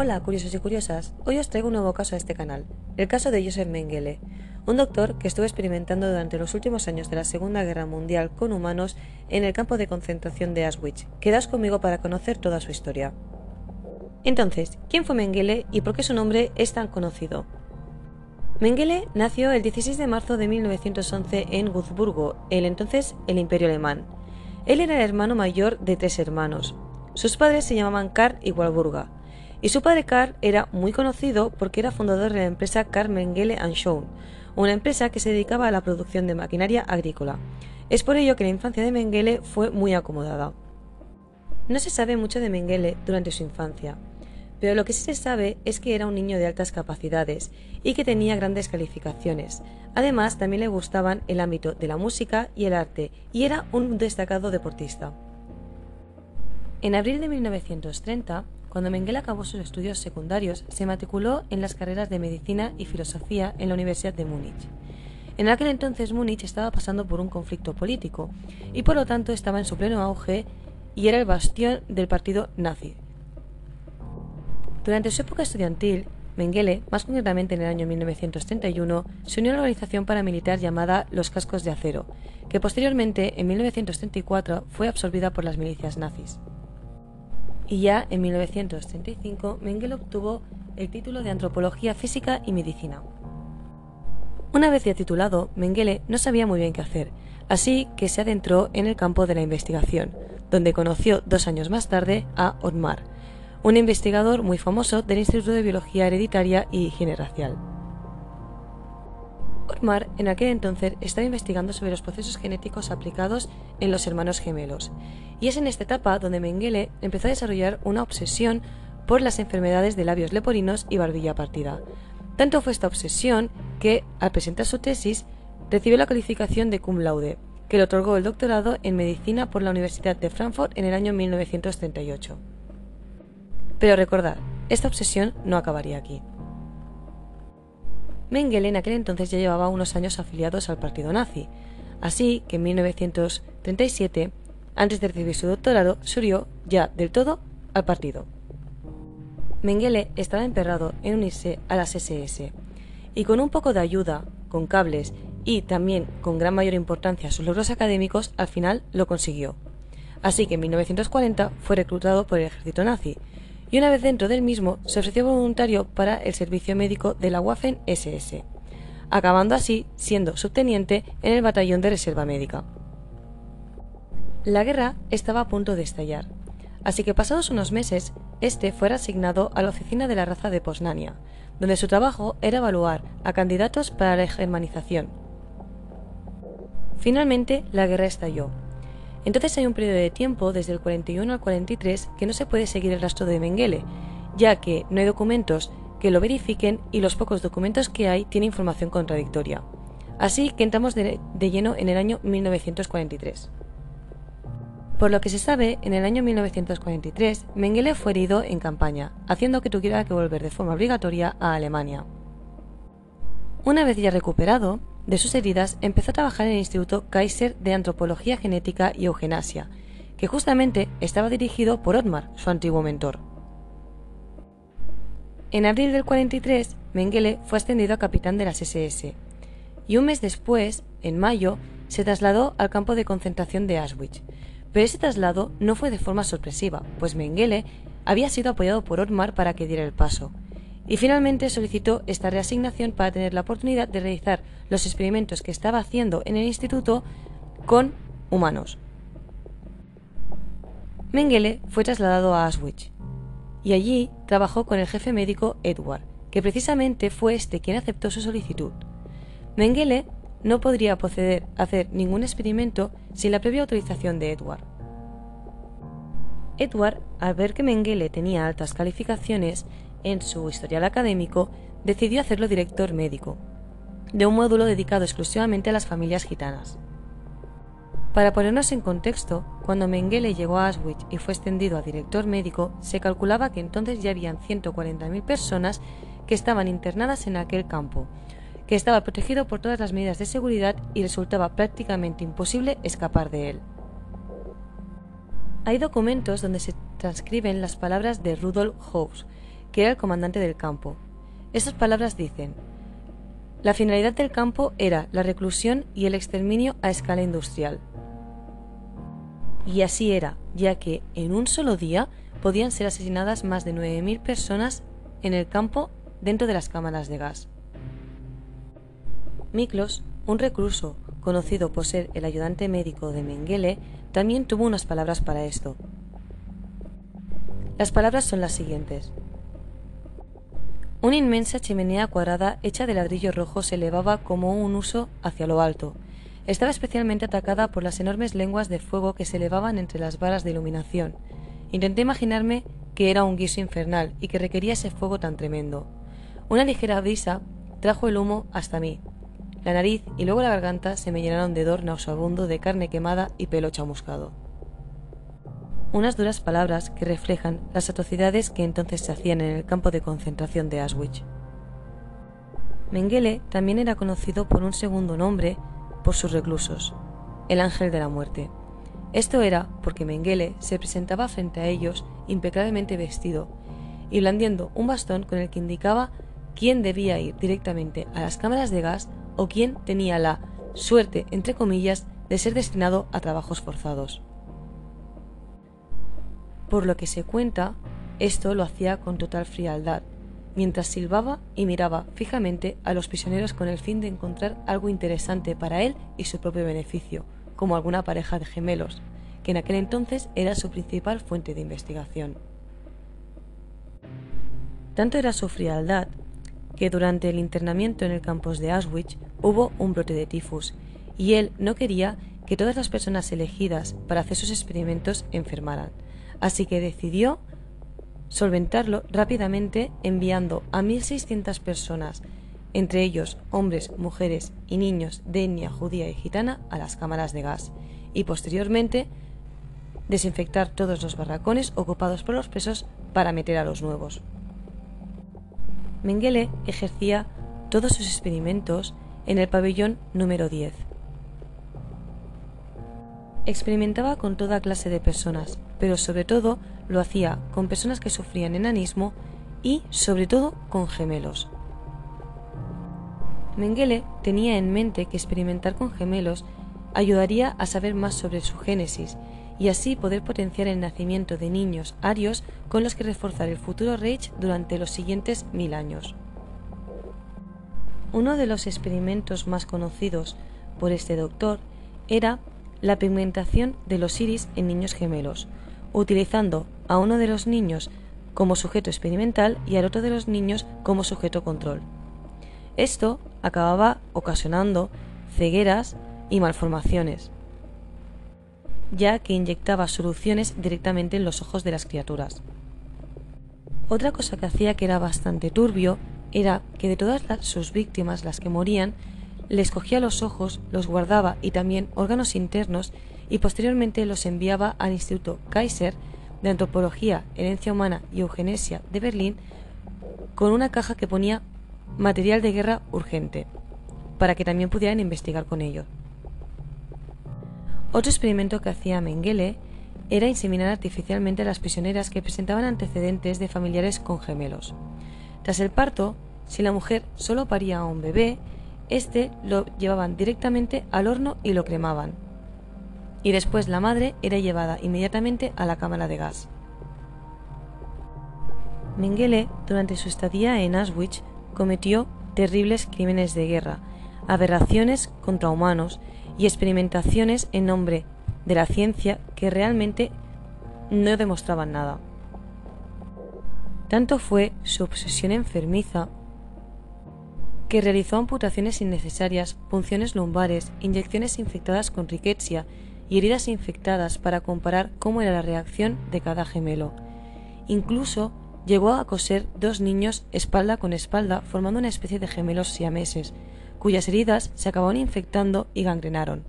Hola, curiosos y curiosas. Hoy os traigo un nuevo caso a este canal, el caso de Joseph Mengele, un doctor que estuvo experimentando durante los últimos años de la Segunda Guerra Mundial con humanos en el campo de concentración de Auschwitz. Quedaos conmigo para conocer toda su historia. Entonces, ¿quién fue Mengele y por qué su nombre es tan conocido? Mengele nació el 16 de marzo de 1911 en Würzburgo, el entonces el Imperio Alemán. Él era el hermano mayor de tres hermanos. Sus padres se llamaban Karl y Walburga y su padre Karl era muy conocido porque era fundador de la empresa Karl Mengele Schoen, una empresa que se dedicaba a la producción de maquinaria agrícola. Es por ello que la infancia de Mengele fue muy acomodada. No se sabe mucho de Mengele durante su infancia, pero lo que sí se sabe es que era un niño de altas capacidades y que tenía grandes calificaciones. Además, también le gustaban el ámbito de la música y el arte, y era un destacado deportista. En abril de 1930, cuando Mengele acabó sus estudios secundarios, se matriculó en las carreras de Medicina y Filosofía en la Universidad de Múnich. En aquel entonces Múnich estaba pasando por un conflicto político y por lo tanto estaba en su pleno auge y era el bastión del partido nazi. Durante su época estudiantil, Mengele, más concretamente en el año 1931, se unió a la organización paramilitar llamada Los Cascos de Acero, que posteriormente, en 1934, fue absorbida por las milicias nazis y ya en 1935 Mengele obtuvo el título de Antropología Física y Medicina. Una vez ya titulado, Mengele no sabía muy bien qué hacer, así que se adentró en el campo de la investigación, donde conoció dos años más tarde a Otmar, un investigador muy famoso del Instituto de Biología Hereditaria y Higiene Racial. Otmar en aquel entonces estaba investigando sobre los procesos genéticos aplicados en los hermanos gemelos y es en esta etapa donde Mengele empezó a desarrollar una obsesión por las enfermedades de labios leporinos y barbilla partida. Tanto fue esta obsesión que, al presentar su tesis, recibió la calificación de cum laude, que le otorgó el doctorado en medicina por la Universidad de Frankfurt en el año 1938. Pero recordad, esta obsesión no acabaría aquí. Mengele en aquel entonces ya llevaba unos años afiliados al partido nazi, así que en 1937 antes de recibir su doctorado, se unió ya del todo al partido. Mengele estaba emperrado en unirse a las SS, y con un poco de ayuda, con cables y también con gran mayor importancia a sus logros académicos, al final lo consiguió. Así que en 1940 fue reclutado por el ejército nazi, y una vez dentro del mismo se ofreció voluntario para el servicio médico de la Waffen SS, acabando así siendo subteniente en el batallón de reserva médica. La guerra estaba a punto de estallar, así que pasados unos meses, este fue asignado a la oficina de la raza de Posnania, donde su trabajo era evaluar a candidatos para la germanización. Finalmente, la guerra estalló. Entonces hay un periodo de tiempo, desde el 41 al 43, que no se puede seguir el rastro de Mengele, ya que no hay documentos que lo verifiquen y los pocos documentos que hay tienen información contradictoria. Así que entramos de, lleno en el año 1943. Por lo que se sabe, en el año 1943, Mengele fue herido en campaña, haciendo que tuviera que volver de forma obligatoria a Alemania. Una vez ya recuperado de sus heridas, empezó a trabajar en el Instituto Kaiser de Antropología Genética y Eugenasia, que justamente estaba dirigido por Otmar, su antiguo mentor. En abril del 43, Mengele fue ascendido a capitán de las SS, y un mes después, en mayo, se trasladó al campo de concentración de Auschwitz, pero ese traslado no fue de forma sorpresiva, pues Mengele había sido apoyado por Otmar para que diera el paso, y finalmente solicitó esta reasignación para tener la oportunidad de realizar los experimentos que estaba haciendo en el instituto con humanos. Mengele fue trasladado a Auschwitz y allí trabajó con el jefe médico Edward, que precisamente fue este quien aceptó su solicitud. Mengele no podría proceder a hacer ningún experimento sin la previa autorización de Edward. Edward, al ver que Mengele tenía altas calificaciones en su historial académico, decidió hacerlo director médico, de un módulo dedicado exclusivamente a las familias gitanas. Para ponernos en contexto, cuando Mengele llegó a Auschwitz y fue extendido a director médico, se calculaba que entonces ya habían 140.000 personas que estaban internadas en aquel campo, que estaba protegido por todas las medidas de seguridad y resultaba prácticamente imposible escapar de él. Hay documentos donde se transcriben las palabras de Rudolf House, que era el comandante del campo. Estas palabras dicen La finalidad del campo era la reclusión y el exterminio a escala industrial. Y así era, ya que en un solo día podían ser asesinadas más de 9.000 personas en el campo dentro de las cámaras de gas. Miklos, un recluso conocido por ser el ayudante médico de Mengele, también tuvo unas palabras para esto. Las palabras son las siguientes. Una inmensa chimenea cuadrada hecha de ladrillo rojo se elevaba como un uso hacia lo alto. Estaba especialmente atacada por las enormes lenguas de fuego que se elevaban entre las varas de iluminación. Intenté imaginarme que era un guiso infernal y que requería ese fuego tan tremendo. Una ligera brisa trajo el humo hasta mí. La nariz y luego la garganta se me llenaron de dor nauseabundo de carne quemada y pelo chamuscado unas duras palabras que reflejan las atrocidades que entonces se hacían en el campo de concentración de Auschwitz. Mengele también era conocido por un segundo nombre por sus reclusos, el ángel de la muerte. Esto era porque Mengele se presentaba frente a ellos impecablemente vestido y blandiendo un bastón con el que indicaba quién debía ir directamente a las cámaras de gas o quién tenía la suerte, entre comillas, de ser destinado a trabajos forzados. Por lo que se cuenta, esto lo hacía con total frialdad, mientras silbaba y miraba fijamente a los prisioneros con el fin de encontrar algo interesante para él y su propio beneficio, como alguna pareja de gemelos, que en aquel entonces era su principal fuente de investigación. Tanto era su frialdad que durante el internamiento en el campus de Auschwitz hubo un brote de tifus, y él no quería que todas las personas elegidas para hacer sus experimentos enfermaran, así que decidió solventarlo rápidamente enviando a 1.600 personas, entre ellos hombres, mujeres y niños de etnia judía y gitana, a las cámaras de gas y posteriormente desinfectar todos los barracones ocupados por los presos para meter a los nuevos. Mengele ejercía todos sus experimentos en el pabellón número 10. Experimentaba con toda clase de personas, pero sobre todo lo hacía con personas que sufrían enanismo y sobre todo con gemelos. Mengele tenía en mente que experimentar con gemelos ayudaría a saber más sobre su génesis y así poder potenciar el nacimiento de niños arios con los que reforzar el futuro Reich durante los siguientes mil años. Uno de los experimentos más conocidos por este doctor era la pigmentación de los iris en niños gemelos, utilizando a uno de los niños como sujeto experimental y al otro de los niños como sujeto control. Esto acababa ocasionando cegueras y malformaciones, ya que inyectaba soluciones directamente en los ojos de las criaturas. Otra cosa que hacía que era bastante turbio era que de todas sus víctimas, las que morían, les cogía los ojos, los guardaba y también órganos internos y posteriormente los enviaba al Instituto Kaiser de Antropología, Herencia Humana y Eugenesia de Berlín con una caja que ponía material de guerra urgente, para que también pudieran investigar con ello. Otro experimento que hacía Mengele era inseminar artificialmente a las prisioneras que presentaban antecedentes de familiares con gemelos. Tras el parto, si la mujer solo paría a un bebé, este lo llevaban directamente al horno y lo cremaban. Y después la madre era llevada inmediatamente a la cámara de gas. Mengele, durante su estadía en Auschwitz, cometió terribles crímenes de guerra, aberraciones contra humanos y experimentaciones en nombre de la ciencia que realmente no demostraban nada. Tanto fue su obsesión enfermiza que realizó amputaciones innecesarias, punciones lumbares, inyecciones infectadas con riquezia y heridas infectadas para comparar cómo era la reacción de cada gemelo. Incluso llegó a coser dos niños espalda con espalda formando una especie de gemelos siameses, cuyas heridas se acabaron infectando y gangrenaron.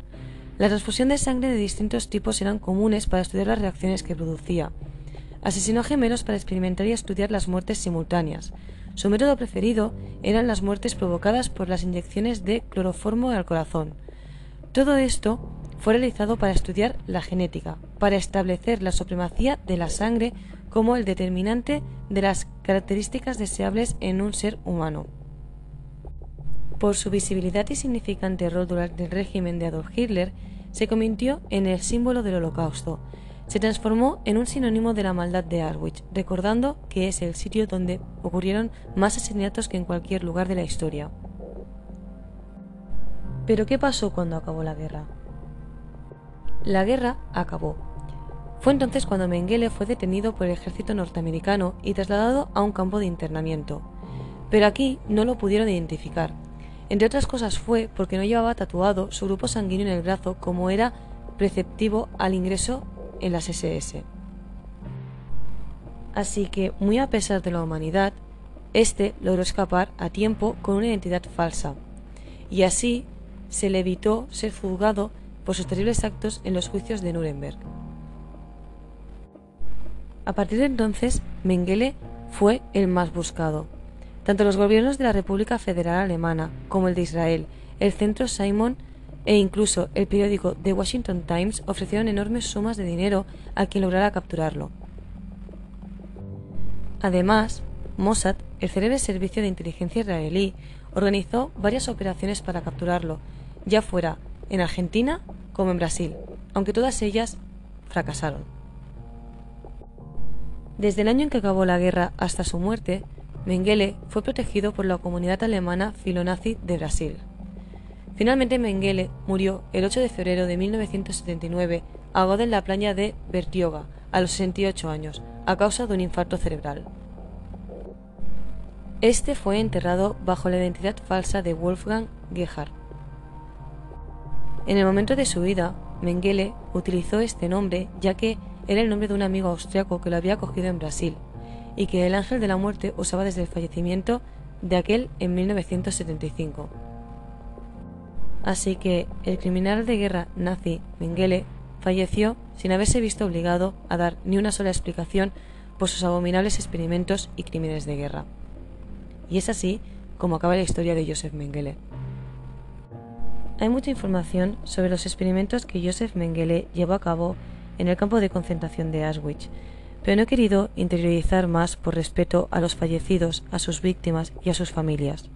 La transfusión de sangre de distintos tipos eran comunes para estudiar las reacciones que producía. Asesinó gemelos para experimentar y estudiar las muertes simultáneas. Su método preferido eran las muertes provocadas por las inyecciones de cloroformo al corazón. Todo esto fue realizado para estudiar la genética, para establecer la supremacía de la sangre como el determinante de las características deseables en un ser humano. Por su visibilidad y significante rol durante el régimen de Adolf Hitler, se convirtió en el símbolo del Holocausto. Se transformó en un sinónimo de la maldad de Auschwitz, recordando que es el sitio donde ocurrieron más asesinatos que en cualquier lugar de la historia. Pero ¿qué pasó cuando acabó la guerra? La guerra acabó. Fue entonces cuando Mengele fue detenido por el ejército norteamericano y trasladado a un campo de internamiento. Pero aquí no lo pudieron identificar. Entre otras cosas fue porque no llevaba tatuado su grupo sanguíneo en el brazo como era preceptivo al ingreso en las SS. Así que, muy a pesar de la humanidad, este logró escapar a tiempo con una identidad falsa, y así se le evitó ser juzgado por sus terribles actos en los juicios de Nuremberg. A partir de entonces, Mengele fue el más buscado. Tanto los gobiernos de la República Federal Alemana como el de Israel, el Centro Simon e incluso el periódico The Washington Times ofrecieron enormes sumas de dinero a quien lograra capturarlo. Además, Mossad, el célebre servicio de inteligencia israelí, organizó varias operaciones para capturarlo, ya fuera en Argentina como en Brasil, aunque todas ellas fracasaron. Desde el año en que acabó la guerra hasta su muerte, Mengele fue protegido por la comunidad alemana filonazi de Brasil. Finalmente Mengele murió el 8 de febrero de 1979 ahogado en la playa de Bertioga a los 68 años a causa de un infarto cerebral. Este fue enterrado bajo la identidad falsa de Wolfgang Gerhard. En el momento de su vida, Mengele utilizó este nombre ya que era el nombre de un amigo austriaco que lo había acogido en Brasil y que el ángel de la muerte usaba desde el fallecimiento de aquel en 1975. Así que el criminal de guerra nazi Mengele falleció sin haberse visto obligado a dar ni una sola explicación por sus abominables experimentos y crímenes de guerra. Y es así como acaba la historia de Joseph Mengele. Hay mucha información sobre los experimentos que Joseph Mengele llevó a cabo en el campo de concentración de Auschwitz, pero no he querido interiorizar más por respeto a los fallecidos, a sus víctimas y a sus familias.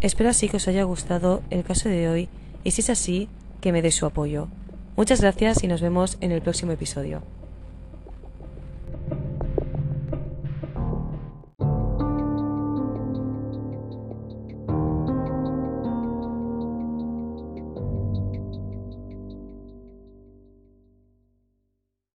Espero así que os haya gustado el caso de hoy y si es así, que me dé su apoyo. Muchas gracias y nos vemos en el próximo episodio.